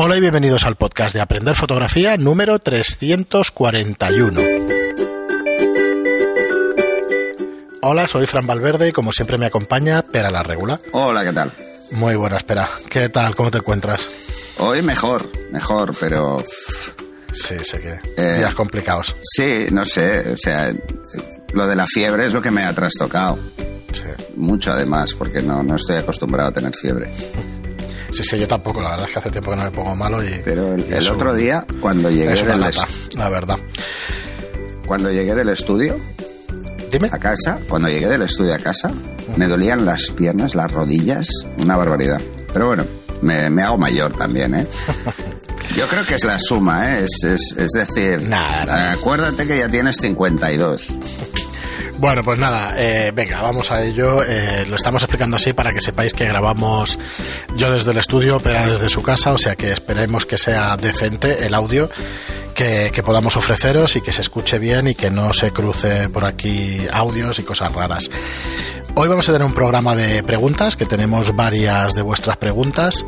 Hola y bienvenidos al podcast de Aprender Fotografía número 341. Hola, soy Fran Valverde y como siempre me acompaña Pera la Regula. Hola, ¿qué tal? Muy buena, espera. ¿Qué tal? ¿Cómo te encuentras? Hoy mejor, mejor, pero... Sí, sé que eh, días complicados. Sí, no sé, o sea, lo de la fiebre es lo que me ha trastocado. Sí. Mucho además, porque no, no estoy acostumbrado a tener fiebre. Sí, sí, yo tampoco, la verdad es que hace tiempo que no me pongo malo y... Pero el, otro día, cuando llegué del... la verdad. Cuando llegué del estudio... Dime. A casa, cuando llegué del estudio a casa, me dolían las piernas, las rodillas, una barbaridad. Pero bueno, me, hago mayor también, ¿eh? Yo creo que es la suma, ¿eh? Es, es, decir, nada, acuérdate que ya tienes 52. Bueno, pues nada, eh, venga, vamos a ello. Eh, lo estamos explicando así para que sepáis que grabamos yo desde el estudio, pero desde su casa, o sea que esperemos que sea decente el audio que, que, podamos ofreceros y que se escuche bien y que no se cruce por aquí audios y cosas raras. Hoy vamos a tener un programa de preguntas, que tenemos varias de vuestras preguntas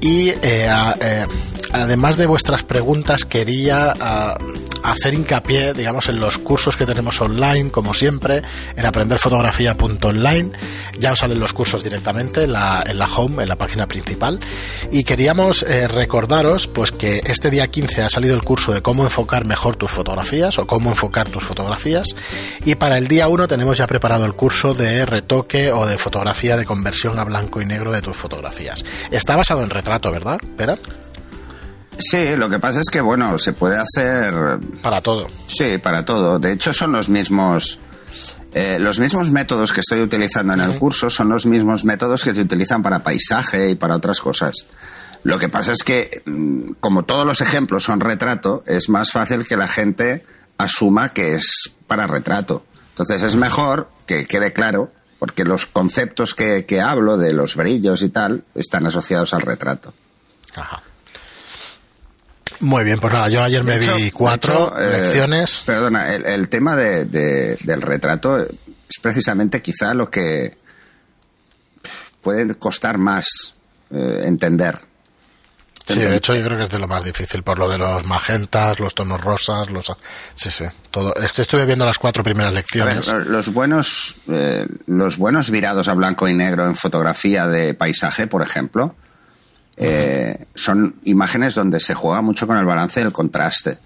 y eh, eh, además de vuestras preguntas quería ah, hacer hincapié digamos en los cursos que tenemos online como siempre en aprenderfotografía.online ya os salen los cursos directamente en la, home en la página principal y queríamos eh, recordaros pues que este día 15 ha salido el curso de cómo enfocar mejor tus fotografías o cómo enfocar tus fotografías y para el día 1 tenemos ya preparado el curso de retoque o de fotografía de conversión a blanco y negro de tus fotografías está basado en retrato ¿verdad? ¿Espera? Sí, lo que pasa es que, bueno, se puede hacer... Para todo. Sí, para todo. De hecho, son los mismos... Eh, los mismos métodos que estoy utilizando en el curso son los mismos métodos que se utilizan para paisaje y para otras cosas. Lo que pasa es que, mm, como todos los ejemplos son retrato, es más fácil que la gente asuma que es para retrato. Entonces es mejor que quede claro porque los conceptos que, hablo de los brillos y tal están asociados al retrato. Ajá. Muy bien, pues nada, yo ayer me vi cuatro eh, lecciones. Perdona, el, tema de, del retrato es precisamente quizá lo que puede costar más eh, entender Sí, de hecho yo creo que es de lo más difícil, por lo de los magentas, los tonos rosas, los... Sí, sí, todo. Es que estuve viendo las cuatro primeras lecciones. los buenos, eh, los buenos virados a blanco y negro en fotografía de paisaje, por ejemplo, eh, son imágenes donde se juega mucho con el balance y el contraste.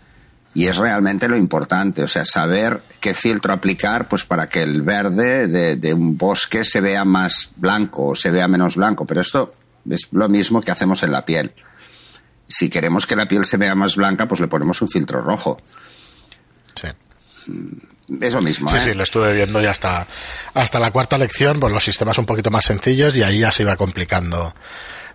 Y es realmente lo importante, o sea, saber qué filtro aplicar pues para que el verde de, de un bosque se vea más blanco o se vea menos blanco. Pero esto es lo mismo que hacemos en la piel si queremos que la piel se vea más blanca, pues le ponemos un filtro rojo. Sí. Mm, es lo mismo. Sí, ¿eh? sí, lo estuve viendo ya hasta, hasta la cuarta lección, pues los sistemas un poquito más sencillos y ahí ya se iba complicando.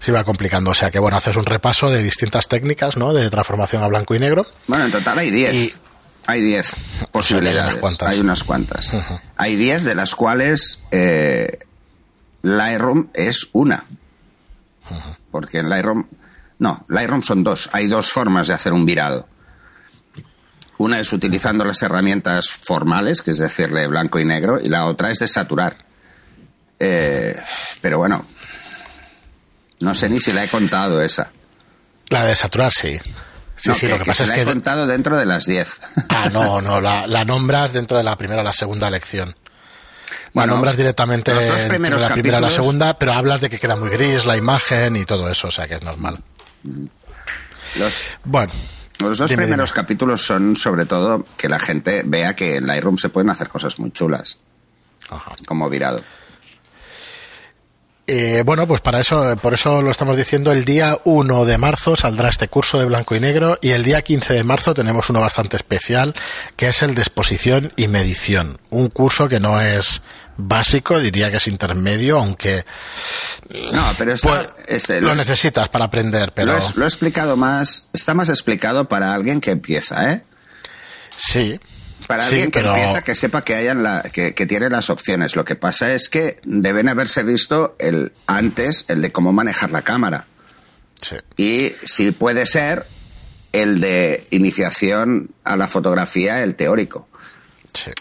Se iba complicando. O sea que bueno, haces un repaso de distintas técnicas, ¿no? De transformación a blanco y negro. Bueno, en total hay 10. Hay 10 posibilidades. hay unas cuantas. Hay 10 de las cuales eh, Lightroom es una. Porque en Lightroom no, Lightroom son dos. Hay dos formas de hacer un virado. Una es utilizando las herramientas formales, que es decirle blanco y negro, y la otra es de saturar. Eh, pero bueno, no sé ni si la he contado esa. La de saturar, sí. Sí, sí, lo que, pasa es la que. he contado dentro de las 10. Ah, no, no, la, nombras dentro de la primera o la segunda lección. Bueno, la nombras directamente entre la primera y la segunda, pero hablas de que queda muy gris la imagen y todo eso, o sea que es normal. Los, bueno. Los dos primeros capítulos son sobre todo que la gente vea que en Lightroom se pueden hacer cosas muy chulas. Como virado. Eh, bueno, pues para eso, por eso lo estamos diciendo, el día 1 de marzo saldrá este curso de blanco y negro y el día 15 de marzo tenemos uno bastante especial que es el de exposición y medición. Un curso que no es básico, diría que es intermedio, aunque no, pero pues, lo, necesitas para aprender. Pero lo, he explicado más, está más explicado para alguien que empieza, ¿eh? Sí. Para alguien que empieza, que sepa que, hayan la, que, que, tiene las opciones. Lo que pasa es que deben haberse visto el antes, el de cómo manejar la cámara. Sí. Y si puede ser, el de iniciación a la fotografía, el teórico. Sí.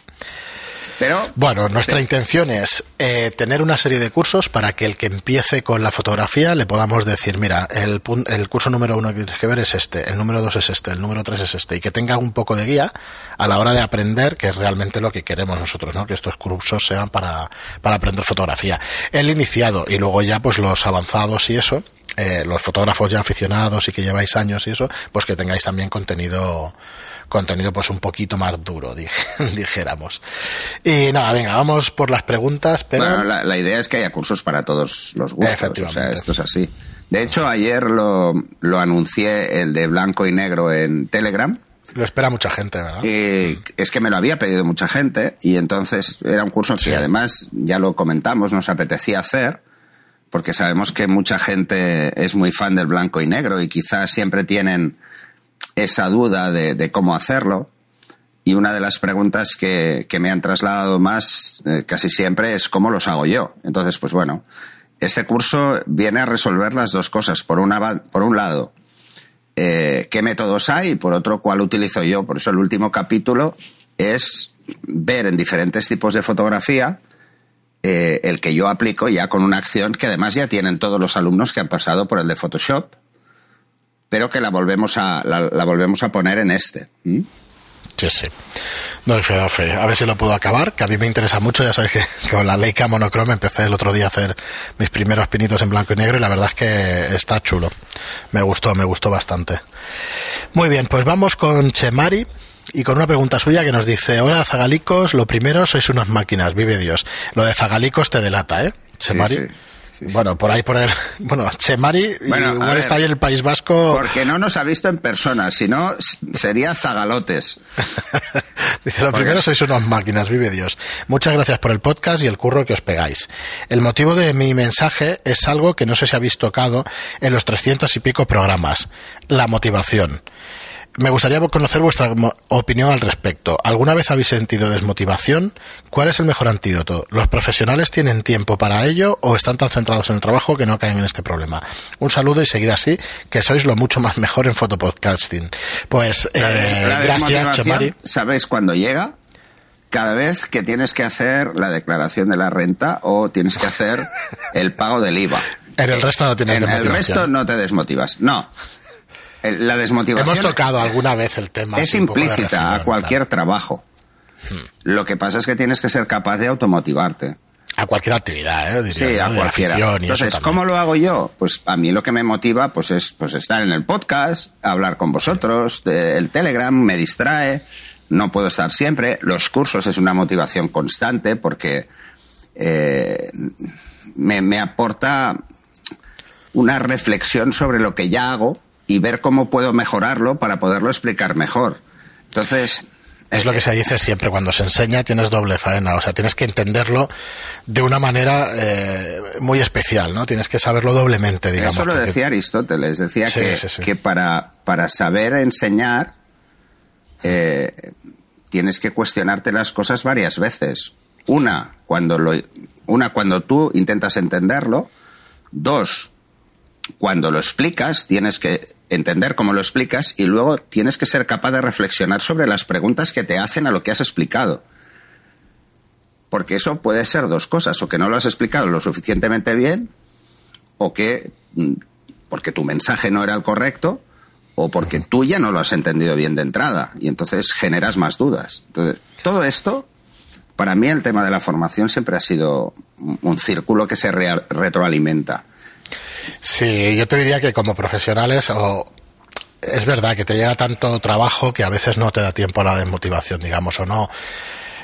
Pero, bueno, nuestra intención es eh, tener una serie de cursos para que el que empiece con la fotografía le podamos decir, mira, el, el curso número uno que tienes que ver es este, el número dos es este, el número tres es este, y que tenga un poco de guía a la hora de aprender, que es realmente lo que queremos nosotros, ¿no? Que estos cursos sean para, para aprender fotografía. El iniciado y luego ya pues los avanzados y eso, eh, los fotógrafos ya aficionados y que lleváis años y eso, pues que tengáis también contenido contenido pues un poquito más duro, dijéramos. Y nada, venga, vamos por las preguntas, pero... Bueno, la, idea es que haya cursos para todos los gustos, o sea, esto es así. De hecho, ayer lo, lo anuncié el de blanco y negro en Telegram. Lo espera mucha gente, ¿verdad? Y es que me lo había pedido mucha gente y entonces era un curso que además ya lo comentamos, nos apetecía hacer porque sabemos que mucha gente es muy fan del blanco y negro y quizás siempre tienen esa duda de, cómo hacerlo. Y una de las preguntas que, me han trasladado más eh, casi siempre es cómo los hago yo. Entonces, pues bueno, este curso viene a resolver las dos cosas. Por, una, por un lado, eh, qué métodos hay y por otro, cuál utilizo yo. Por eso el último capítulo es ver en diferentes tipos de fotografía eh, el que yo aplico ya con una acción que además ya tienen todos los alumnos que han pasado por el de Photoshop pero que la volvemos a, la, volvemos a poner en este. Sí, sí. No fe, no fe. A ver si lo puedo acabar, que a mí me interesa mucho. Ya sabéis que, con la Leica monocrome empecé el otro día a hacer mis primeros pinitos en blanco y negro y la verdad es que está chulo. Me gustó, me gustó bastante. Muy bien, pues vamos con Chemari y con una pregunta suya que nos dice, hola Zagalicos, lo primero sois unas máquinas, vive Dios. Lo de Zagalicos te delata, ¿eh? Chemari. Bueno, por ahí por el. Bueno, Chemari igual está ahí en el País Vasco. Porque no nos ha visto en persona, si no sería zagalotes. Dice, lo primero sois unas máquinas, vive Dios. Muchas gracias por el podcast y el curro que os pegáis. El motivo de mi mensaje es algo que no sé si habéis tocado en los trescientos y pico programas. La motivación. Me gustaría conocer vuestra opinión al respecto. ¿Alguna vez habéis sentido desmotivación? ¿Cuál es el mejor antídoto? ¿Los profesionales tienen tiempo para ello o están tan centrados en el trabajo que no caen en este problema? Un saludo y seguid así, que sois lo mucho más mejor en fotopodcasting. Pues eh, gracias. ¿Sabéis cuándo llega? Cada vez que tienes que hacer la declaración de la renta o tienes que hacer el pago del IVA. En el resto no tienes En el resto no te desmotivas. No la desmotivación. Hemos tocado alguna vez el tema. Es implícita a cualquier trabajo. Hmm. Lo que pasa es que tienes que ser capaz de automotivarte. A cualquier actividad, ¿eh? sí, a cualquiera. Entonces, ¿cómo lo hago yo? Pues a mí lo que me motiva pues es pues estar en el podcast, hablar con vosotros, el Telegram me distrae, no puedo estar siempre. Los cursos es una motivación constante porque eh, me, me aporta una reflexión sobre lo que ya hago y ver cómo puedo mejorarlo para poderlo explicar mejor. Entonces, es lo que se dice siempre, cuando se enseña tienes doble faena, o sea, tienes que entenderlo de una manera eh, muy especial, ¿no? Tienes que saberlo doblemente, digamos. Eso lo decía Aristóteles, decía que, que, para, para saber enseñar eh, tienes que cuestionarte las cosas varias veces. Una, cuando, lo, una, cuando tú intentas entenderlo. Dos, cuando lo explicas, tienes que entender cómo lo explicas y luego tienes que ser capaz de reflexionar sobre las preguntas que te hacen a lo que has explicado. Porque eso puede ser dos cosas, o que no lo has explicado lo suficientemente bien, o que mm, porque tu mensaje no era el correcto, o porque tú ya no lo has entendido bien de entrada, y entonces generas más dudas. Entonces, todo esto, para mí el tema de la formación siempre ha sido un círculo que se retroalimenta Sí, yo te diría que como profesionales o es verdad que te llega tanto trabajo que a veces no te da tiempo a la desmotivación, digamos, o no.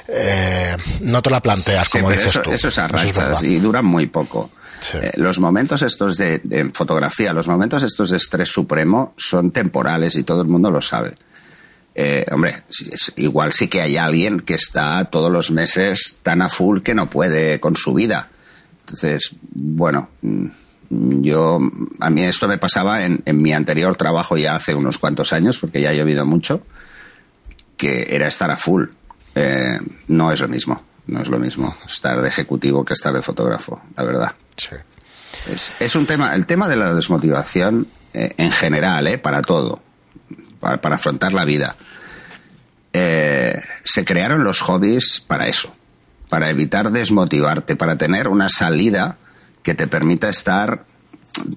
Eh, no te la planteas, como dices eso, tú. Eso es a rachas y duran muy poco. Eh, los momentos estos de, fotografía, los momentos estos de estrés supremo son temporales y todo el mundo lo sabe. Eh, hombre, igual sí que hay alguien que está todos los meses tan a full que no puede con su vida. Entonces, bueno, mm, yo, a mí esto me pasaba en, mi anterior trabajo ya hace unos cuantos años, porque ya ha llovido mucho, que era estar a full. Eh, no es lo mismo, no es lo mismo estar de ejecutivo que estar de fotógrafo, la verdad. Sí. Es, un tema, el tema de la desmotivación eh, en general, eh, para todo, para, para afrontar la vida. se crearon los hobbies para eso, para evitar desmotivarte, para tener una salida que te permita estar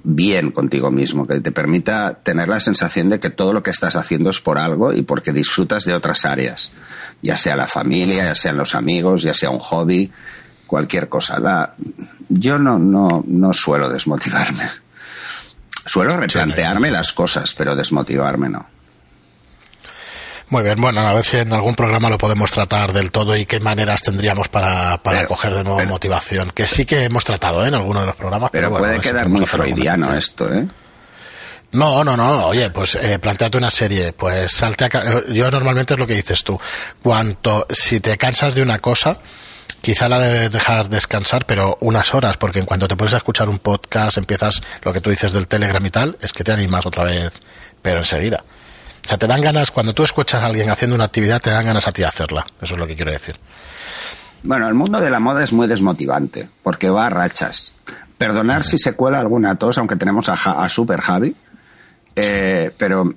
bien contigo mismo, que te permita tener la sensación de que todo lo que estás haciendo es por algo y porque disfrutas de otras áreas, ya sea la familia, ya sean los amigos, ya sea un hobby, cualquier cosa. La, yo no, no, no suelo desmotivarme. Suelo replantearme las cosas, pero desmotivarme no. Muy bien, bueno, a ver si en algún programa lo podemos tratar del todo y qué maneras tendríamos para, para coger de nuevo motivación, que sí que hemos tratado ¿eh? en alguno de los programas. Pero, puede quedar muy freudiano esto, ¿eh? No, no, no. Oye, pues eh, planteate una serie. Pues salte a. Eh, yo normalmente es lo que dices tú. Cuanto. Si te cansas de una cosa, quizá la debes dejar descansar, pero unas horas, porque en cuanto te pones a escuchar un podcast, empiezas lo que tú dices del Telegram y tal, es que te animas otra vez, pero enseguida. O sea, te dan ganas, cuando tú escuchas a alguien haciendo una actividad, te dan ganas a ti de hacerla. Eso es lo que quiero decir. Bueno, el mundo de la moda es muy desmotivante, porque va a rachas. Perdonar si se cuela alguna tos, aunque tenemos a, Super Javi, eh, pero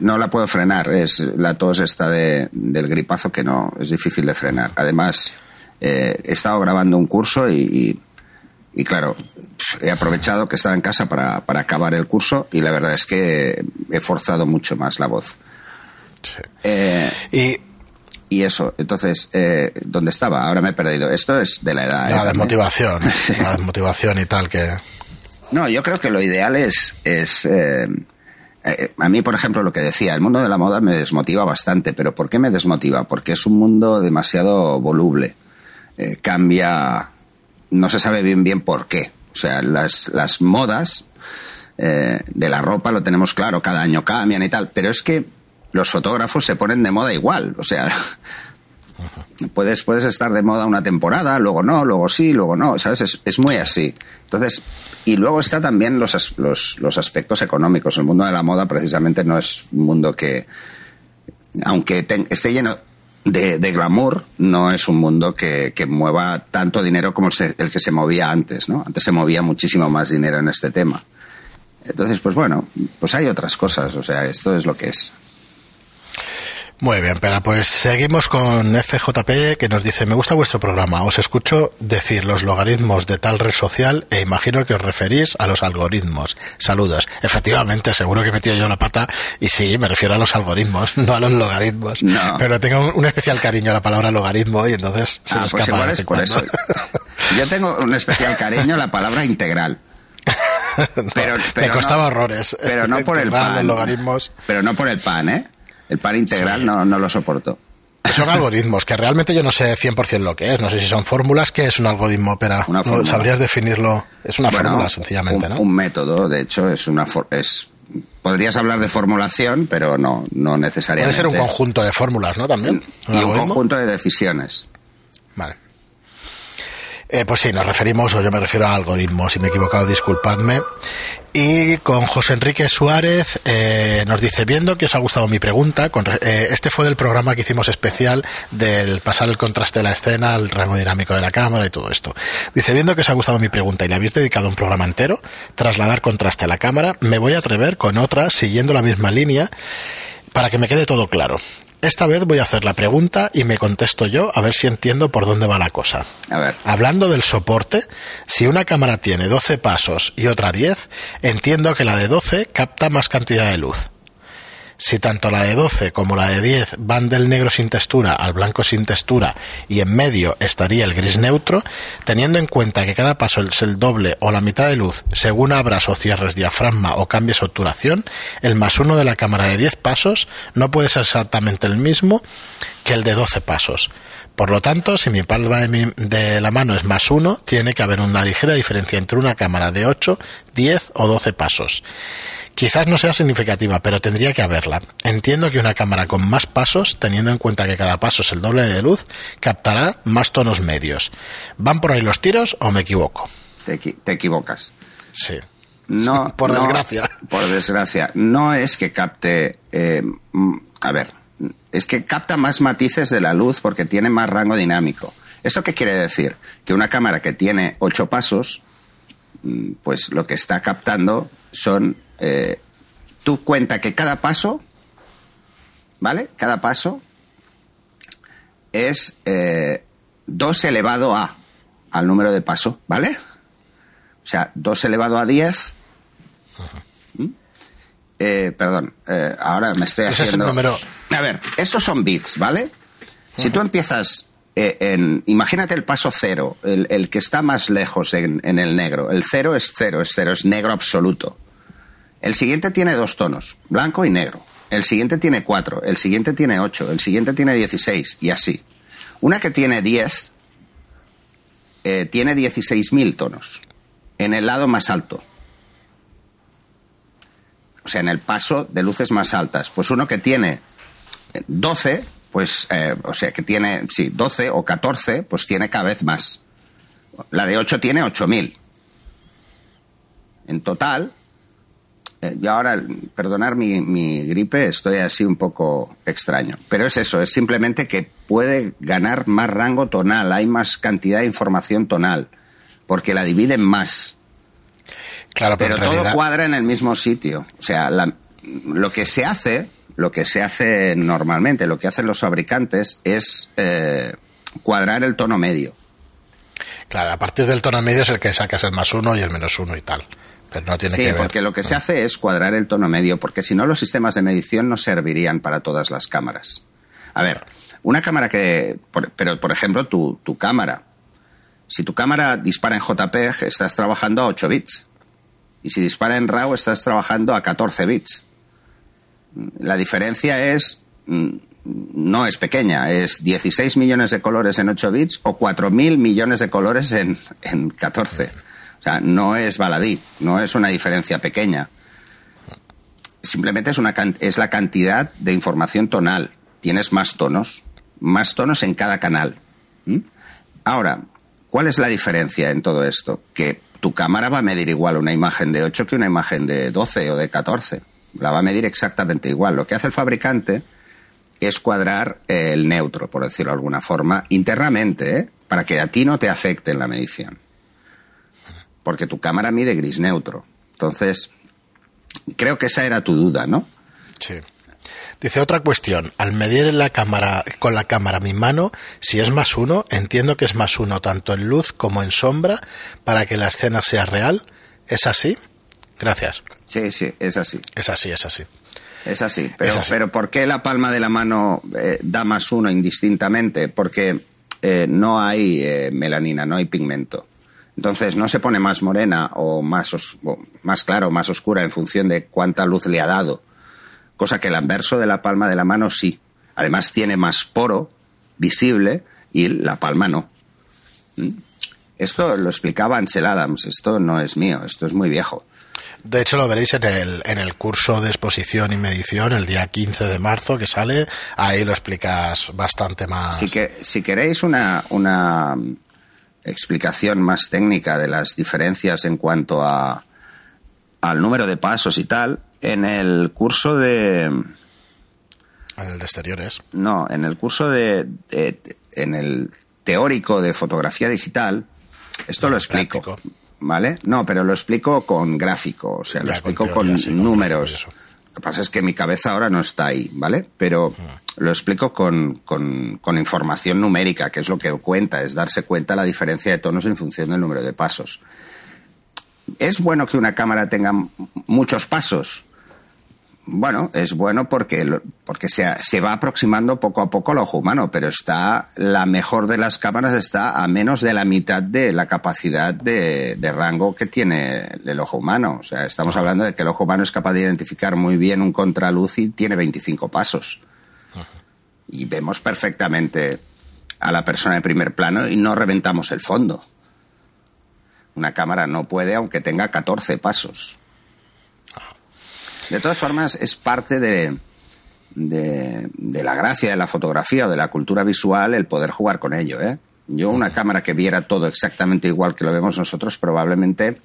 no la puedo frenar. Es la tos esta de, del gripazo que no es difícil de frenar. Además, eh, he estado grabando un curso y, y claro, he aprovechado que estaba en casa para, para, acabar el curso y la verdad es que he forzado mucho más la voz. Eh, y, y, eso, entonces, eh, ¿dónde estaba? Ahora me he perdido. Esto es de la edad. La ¿eh? desmotivación, la desmotivación y tal que... No, yo creo que lo ideal es... es a mí, por ejemplo, lo que decía, el mundo de la moda me desmotiva bastante, pero ¿por qué me desmotiva? Porque es un mundo demasiado voluble. cambia, no se sabe bien bien por qué. O sea, las, las modas eh, de la ropa lo tenemos claro, cada año cambian y tal, pero es que los fotógrafos se ponen de moda igual. O sea, puedes, puedes estar de moda una temporada, luego no, luego sí, luego no, ¿sabes? Es, es muy así. Entonces, y luego está también los, los, los aspectos económicos. El mundo de la moda precisamente no es un mundo que, aunque esté lleno de, glamour no es un mundo que, mueva tanto dinero como el que se movía antes, ¿no? Antes se movía muchísimo más dinero en este tema. Entonces, pues bueno, pues hay otras cosas, o sea, esto es lo que es. Muy bien, pero pues seguimos con FJP que nos dice, me gusta vuestro programa, os escucho decir los logaritmos de tal red social e imagino que os referís a los algoritmos. Saludos. Efectivamente, seguro que he metido yo la pata y sí, me refiero a los algoritmos, no a los logaritmos. Pero tengo un, especial cariño a la palabra logaritmo y entonces se ah, pues es por eso. Yo tengo un especial cariño a la palabra integral. Pero, me costaba horrores. Pero no por el pan. logaritmos. Pero no por el pan, ¿eh? El par integral no, no lo soporto. Son algoritmos, que realmente yo no sé 100% lo que es. No sé si son fórmulas. ¿Qué es un algoritmo? Pero no, ¿Sabrías definirlo? Es una fórmula, sencillamente, un, ¿no? Un método, de hecho, es una... es Podrías hablar de formulación, pero no, no necesariamente. Puede ser un conjunto de fórmulas, ¿no? También. y un conjunto de decisiones. Vale. Eh, pues sí, nos referimos, o yo me refiero a algoritmos, si me he equivocado, disculpadme. Y con José Enrique Suárez eh, nos dice, viendo que os ha gustado mi pregunta, eh, este fue del programa que hicimos especial del pasar el contraste de la escena, el rango dinámico de la cámara y todo esto. Dice, viendo que os ha gustado mi pregunta y le habéis dedicado un programa entero, trasladar contraste a la cámara, me voy a atrever con otra siguiendo la misma línea para que me quede todo claro. Esta vez voy a hacer la pregunta y me contesto yo a ver si entiendo por dónde va la cosa. A ver. Hablando del soporte, si una cámara tiene 12 pasos y otra 10, entiendo que la de 12 capta más cantidad de luz. Si tanto la de 12 como la de 10 van del negro sin textura al blanco sin textura y en medio estaría el gris neutro, teniendo en cuenta que cada paso es el doble o la mitad de luz según abras o cierres diafragma o cambies obturación, el más uno de la cámara de 10 pasos no puede ser exactamente el mismo que el de 12 pasos. Por lo tanto, si mi palma de, de, la mano es más uno, tiene que haber una ligera diferencia entre una cámara de 8, 10 o 12 pasos. Quizás no sea significativa, pero tendría que haberla. Entiendo que una cámara con más pasos, teniendo en cuenta que cada paso es el doble de luz, captará más tonos medios. ¿Van por ahí los tiros o me equivoco? Te, equivocas. Sí. No, por desgracia. Por desgracia. No es que capte. Eh, a ver, es que capta más matices de la luz porque tiene más rango dinámico. ¿Esto qué quiere decir? Que una cámara que tiene ocho pasos, mm, pues lo que está captando son eh, tú cuenta que cada paso, ¿vale? Cada paso es eh, 2 elevado a al número de paso, ¿vale? O sea, 2 elevado a 10. ¿Mm? Eh, perdón, eh, ahora me estoy haciendo. número... A ver, estos son bits, ¿vale? Si tú empiezas eh, en. Imagínate el paso cero, el, que está más lejos en, en, el negro. El cero es cero, es cero, es negro absoluto. El siguiente tiene dos tonos, blanco y negro. El siguiente tiene cuatro, el siguiente tiene ocho, el siguiente tiene dieciséis, y así. Una que tiene diez eh, tiene 16.000 tonos en el lado más alto. O sea, en el paso de luces más altas. Pues uno que tiene 12, pues, eh, o sea, que tiene, sí, 12 o 14, pues tiene cada vez más. La de 8 tiene 8.000. En total, eh, yo ahora, perdonar mi, gripe, estoy así un poco extraño. Pero es eso, es simplemente que puede ganar más rango tonal, hay más cantidad de información tonal, porque la dividen más. Claro, pero, todo cuadra en el mismo sitio. O sea, lo que se hace, lo que se hace normalmente, lo que hacen los fabricantes es eh, cuadrar el tono medio. Claro, a partir del tono medio es el que sacas el más uno y el menos uno y tal sí, porque lo que se hace es cuadrar el tono medio, porque si no los sistemas de medición no servirían para todas las cámaras. A ver, una cámara que, pero por ejemplo tu, tu cámara, si tu cámara dispara en JPEG estás trabajando a 8 bits. Y si dispara en RAW estás trabajando a 14 bits. La diferencia es mm, no es pequeña, es 16 millones de colores en 8 bits o 4.000 millones de colores en, en 14 no es baladí, no es una diferencia pequeña. Simplemente es, una, la cantidad de información tonal. Tienes más tonos, más tonos en cada canal. Ahora, ¿cuál es la diferencia en todo esto? Que tu cámara va a medir igual una imagen de 8 que una imagen de 12 o de 14. La va a medir exactamente igual. Lo que hace el fabricante es cuadrar el neutro, por decirlo de alguna forma, internamente, ¿eh? para que a ti no te afecte en la medición porque tu cámara mide gris neutro. Entonces, creo que esa era tu duda, ¿no? Sí. Dice otra cuestión. Al medir la cámara, con la cámara mi mano, si es más uno, entiendo que es más uno tanto en luz como en sombra para que la escena sea real. ¿Es así? Gracias. Sí, sí, es así. Es así, es así. Es así. Pero, pero ¿por qué la palma de la mano eh, da más uno indistintamente? Porque eh, no hay eh, melanina, no hay pigmento. Entonces no se pone más morena o más, más clara o más oscura en función de cuánta luz le ha dado. Cosa que el anverso de la palma de la mano sí. Además tiene más poro visible y la palma no. ¿Mm? Esto lo explicaba Ansel Adams, esto no es mío, esto es muy viejo. De hecho, lo veréis en el, en el curso de exposición y medición el día 15 de marzo que sale. Ahí lo explicas bastante más. que, si queréis una, una explicación más técnica de las diferencias en cuanto a al número de pasos y tal, en el curso de... En el de exteriores. No, en el curso de... en el teórico de fotografía digital, esto lo explico. ¿Vale? No, pero lo explico con gráfico, o sea, lo explico con, números. Lo que pasa es que mi cabeza ahora no está ahí, ¿vale? Pero lo explico con, con, información numérica, que es lo que cuenta, es darse cuenta la diferencia de tonos en función del número de pasos. ¿Es bueno que una cámara tenga muchos pasos? Bueno, es bueno porque, porque se, se, va aproximando poco a poco al ojo humano, pero está la mejor de las cámaras está a menos de la mitad de la capacidad de, de, rango que tiene el ojo humano. O sea, estamos hablando de que el ojo humano es capaz de identificar muy bien un contraluz y tiene 25 pasos. Y vemos perfectamente a la persona de primer plano y no reventamos el fondo. Una cámara no puede aunque tenga 14 pasos. De todas formas, es parte de, de, la gracia de la fotografía o de la cultura visual el poder jugar con ello. ¿eh? Yo una cámara que viera todo exactamente igual que lo vemos nosotros probablemente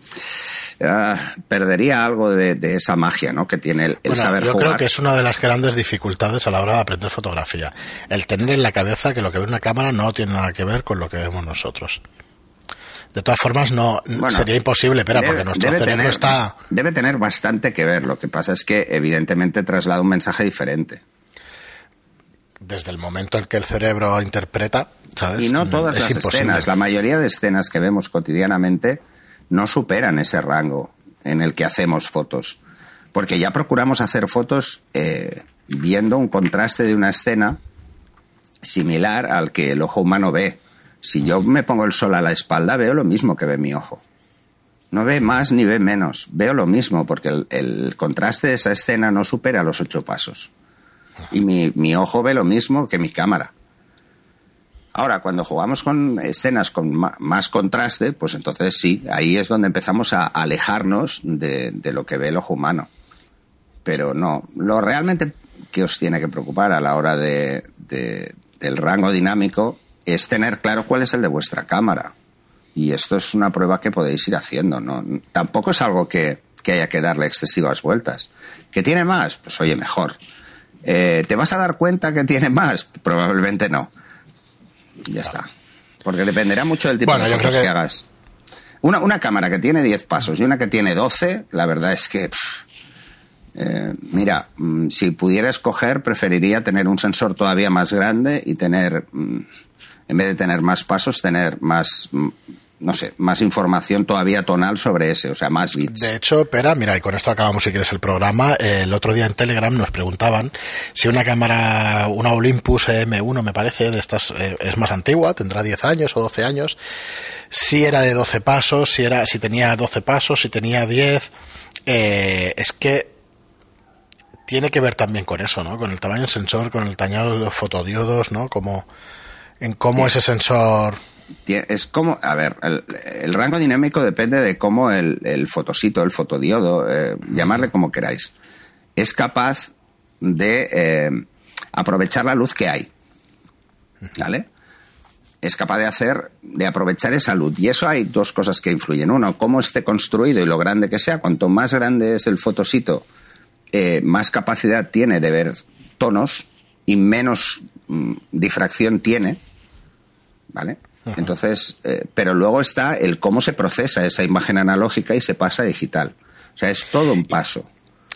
ah, perdería algo de, esa magia ¿no? que tiene el, el saber yo jugar. Yo creo que es una de las grandes dificultades a la hora de aprender fotografía. El tener en la cabeza que lo que ve una cámara no tiene nada que ver con lo que vemos nosotros. De todas formas, no sería imposible, pero porque nuestro cerebro está. Debe tener bastante que ver. Lo que pasa es que, evidentemente, traslada un mensaje diferente. desde el momento en que el cerebro interpreta, ¿sabes? Y no todas las escenas, la mayoría de escenas que vemos cotidianamente no superan ese rango en el que hacemos fotos. Porque ya procuramos hacer fotos eh, viendo un contraste de una escena similar al que el ojo humano ve. Si yo me pongo el sol a la espalda, veo lo mismo que ve mi ojo. No ve más ni ve menos. Veo lo mismo porque el, contraste de esa escena no supera los ocho pasos. Y mi, ojo ve lo mismo que mi cámara. Ahora, cuando jugamos con escenas con más contraste, pues entonces sí, ahí es donde empezamos a alejarnos de, lo que ve el ojo humano. Pero no, lo realmente que os tiene que preocupar a la hora de, del rango dinámico es tener claro cuál es el de vuestra cámara. Y esto es una prueba que podéis ir haciendo. ¿no? Tampoco es algo que, haya que darle excesivas vueltas. ¿Que tiene más? Pues oye, mejor. Eh, ¿Te vas a dar cuenta que tiene más? Probablemente no. Ya está. Porque dependerá mucho del tipo de fotos que... hagas. Una, una, cámara que tiene 10 pasos y una que tiene 12, la verdad es que... Eh, mira, mm, si pudiera escoger, preferiría tener un sensor todavía más grande y tener, mm, en vez de tener más pasos, tener más, mm, no sé, más información todavía tonal sobre ese, o sea, más bits. De hecho, Pera, mira, y con esto acabamos si quieres el programa. el otro día en Telegram nos preguntaban si una cámara, una Olympus M1 me parece, de estas eh, es más antigua, tendrá 10 años o 12 años, si era de 12 pasos, si era si tenía 12 pasos, si tenía 10. Eh, es que tiene que ver también con eso, ¿no? Con el tamaño del sensor, con el tamaño de los fotodiodos, ¿no? Como en cómo ese sensor es como, a ver, el, rango dinámico depende de cómo el, fotosito, el fotodiodo, eh, llamarle como queráis, es capaz de eh, aprovechar la luz que hay. ¿Vale? Es capaz de hacer, de aprovechar esa luz. Y eso hay dos cosas que influyen. Uno, cómo esté construido y lo grande que sea. Cuanto más grande es el fotosito, eh, más capacidad tiene de ver tonos y menos mm, difracción tiene, ¿vale? Entonces, eh, pero luego está el cómo se procesa esa imagen analógica y se pasa a digital. O sea, es todo un paso.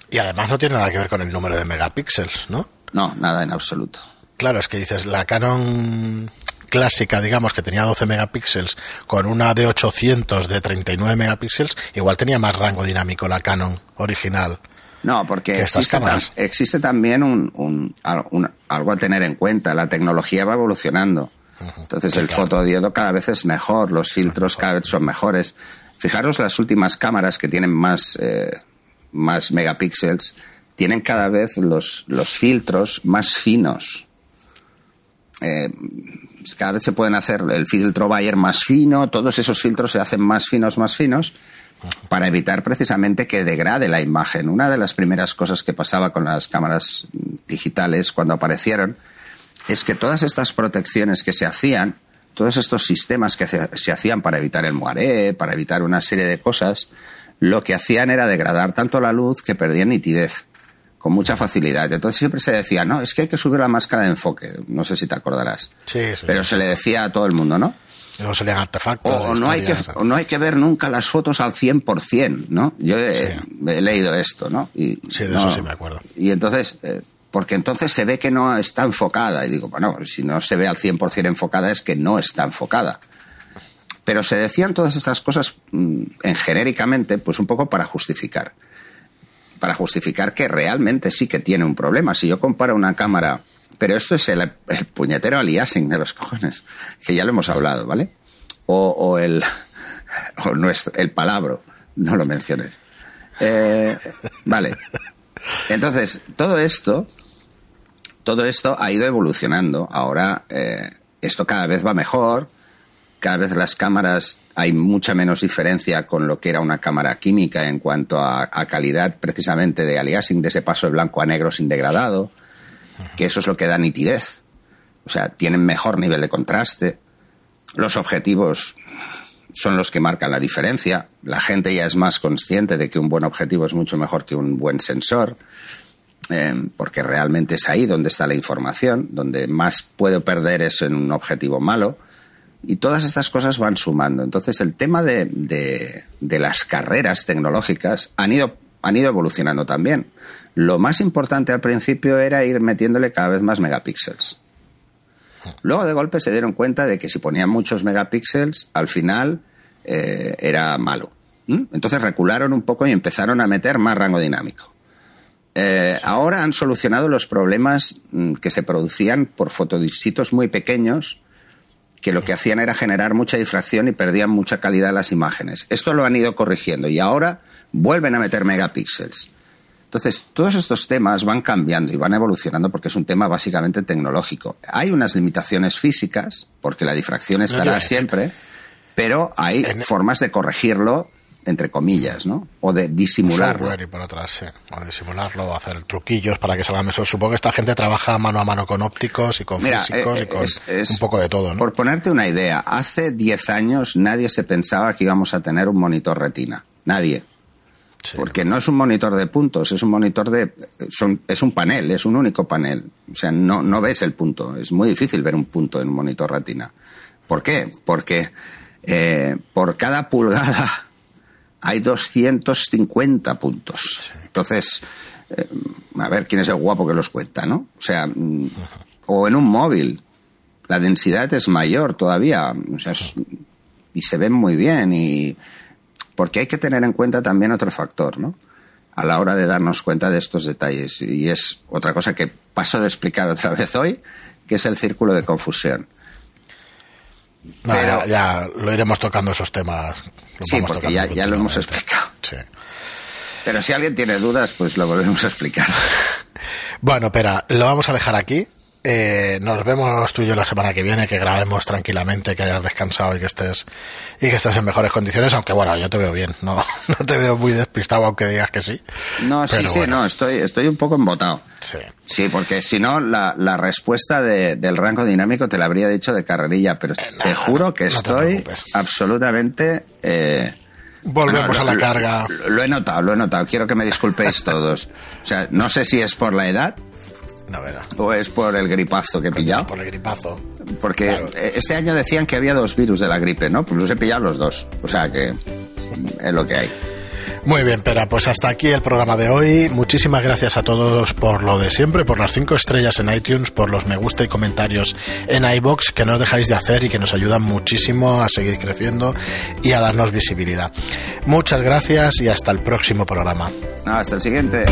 Y además no tiene nada que ver con el número de megapíxeles, ¿no? No, nada en absoluto. Claro, es que dices, la Canon clásica, digamos, que tenía 12 megapíxeles, con una de 800 de 39 megapíxeles, igual tenía más rango dinámico la Canon original. No, porque existe, también un, algo a tener en cuenta. La tecnología va evolucionando. Entonces el fotodiodo cada vez es mejor, los filtros cada vez son mejores. Fijaros las últimas cámaras que tienen más, eh, más megapíxeles, tienen cada vez los, los filtros más finos. Eh, cada vez se pueden hacer el filtro Bayer más fino, todos esos filtros se hacen más finos, más finos para evitar precisamente que degrade la imagen. Una de las primeras cosas que pasaba con las cámaras digitales cuando aparecieron es que todas estas protecciones que se hacían, todos estos sistemas que se hacían para evitar el moaré, para evitar una serie de cosas, lo que hacían era degradar tanto la luz que perdían nitidez con mucha facilidad. Entonces siempre se decía, no, es que hay que subir la máscara de enfoque. No sé si te acordarás. Sí, Pero se le decía a todo el mundo, ¿no? No salían artefactos. O, no, hay que, no hay que ver nunca las fotos al 100%, ¿no? Yo he, leído esto, ¿no? Y, sí, de eso sí me acuerdo. Y entonces, eh, porque entonces se ve que no está enfocada. Y digo, bueno, si no se ve al 100% enfocada es que no está enfocada. Pero se decían todas estas cosas mm, en genéricamente, pues un poco para justificar. Para justificar que realmente sí que tiene un problema. Si yo comparo una cámara pero esto es el, puñetero aliasing de los cojones, que ya lo hemos hablado, ¿vale? O, el, o nuestro, el palabro, no lo menciones. Eh, vale. Entonces, todo esto, todo esto ha ido evolucionando. Ahora, eh, esto cada vez va mejor. Cada vez las cámaras hay mucha menos diferencia con lo que era una cámara química en cuanto a, a calidad precisamente de aliasing, de ese paso de blanco a negro sin degradado que eso es lo que da nitidez. O sea, tienen mejor nivel de contraste. Los objetivos son los que marcan la diferencia. La gente ya es más consciente de que un buen objetivo es mucho mejor que un buen sensor, porque realmente es ahí donde está la información, donde más puedo perder es en un objetivo malo. Y todas estas cosas van sumando. Entonces, el tema de las carreras tecnológicas han ido, han ido evolucionando también. lo más importante al principio era ir metiéndole cada vez más megapíxeles. Luego de golpe se dieron cuenta de que si ponían muchos megapíxeles, al final eh, era malo. Entonces recularon un poco y empezaron a meter más rango dinámico. Eh, ahora han solucionado los problemas mm, que se producían por fotodisitos muy pequeños que lo que hacían era generar mucha difracción y perdían mucha calidad las imágenes. Esto lo han ido corrigiendo y ahora vuelven a meter megapíxeles. Entonces, todos estos temas van cambiando y van evolucionando porque es un tema básicamente tecnológico. Hay unas limitaciones físicas, porque la difracción estará siempre, pero hay formas de corregirlo entre comillas, ¿no? O de disimularlo. y por atrás, sí. O de disimularlo, o hacer truquillos para que salga mejor. Supongo que esta gente trabaja mano a mano con ópticos y con físicos y eh, con un poco de todo, ¿no? Por ponerte una idea, hace 10 años nadie se pensaba que íbamos a tener un monitor retina. Nadie. Porque no es un monitor de puntos, es un monitor de. Son, es un panel, es un único panel. O sea, no, no ves el punto. Es muy difícil ver un punto en un monitor retina. ¿Por qué? Porque eh, por cada pulgada hay 250 puntos. Entonces, eh, a ver quién es el guapo que los cuenta, ¿no? O sea, mm, o en un móvil, la densidad es mayor todavía, o sea, y se ven muy bien, y porque hay que tener en cuenta también otro factor, ¿no? A la hora de darnos cuenta de estos detalles, y es otra cosa que paso de explicar otra vez hoy, que es el círculo de confusión. Pero, ya, lo iremos tocando esos temas. Sí, porque ya, ya lo hemos explicado. Sí. Pero si alguien tiene dudas, pues lo volvemos a explicar. bueno, pero lo vamos a dejar aquí. Eh, nos vemos tú y yo la semana que viene, que grabemos tranquilamente, que hayas descansado y que estés y que estés en mejores condiciones, aunque bueno, yo te veo bien, no, no te veo muy despistado aunque digas que sí. No, sí, sí, no, estoy, estoy un poco embotado. Sí. Sí, porque si no, la, la respuesta del rango dinámico te la habría dicho de carrerilla, pero eh, te juro que estoy absolutamente... Eh, Volvemos a la carga. lo he notado, lo he notado. Quiero que me disculpéis todos. O sea, no sé si es por la edad, ¿O es por el gripazo que he pillado? Por el gripazo. Porque este año decían que había dos virus de la gripe, ¿no? Pues los he pillado los dos. O sea que es lo que hay. Muy bien, Pera, pues hasta aquí el programa de hoy. Muchísimas gracias a todos por lo de siempre, por las cinco estrellas en iTunes, por los me gusta y comentarios en iBox que no dejáis de hacer y que nos ayudan muchísimo a seguir creciendo y a darnos visibilidad. Muchas gracias y hasta el próximo programa. hasta el siguiente.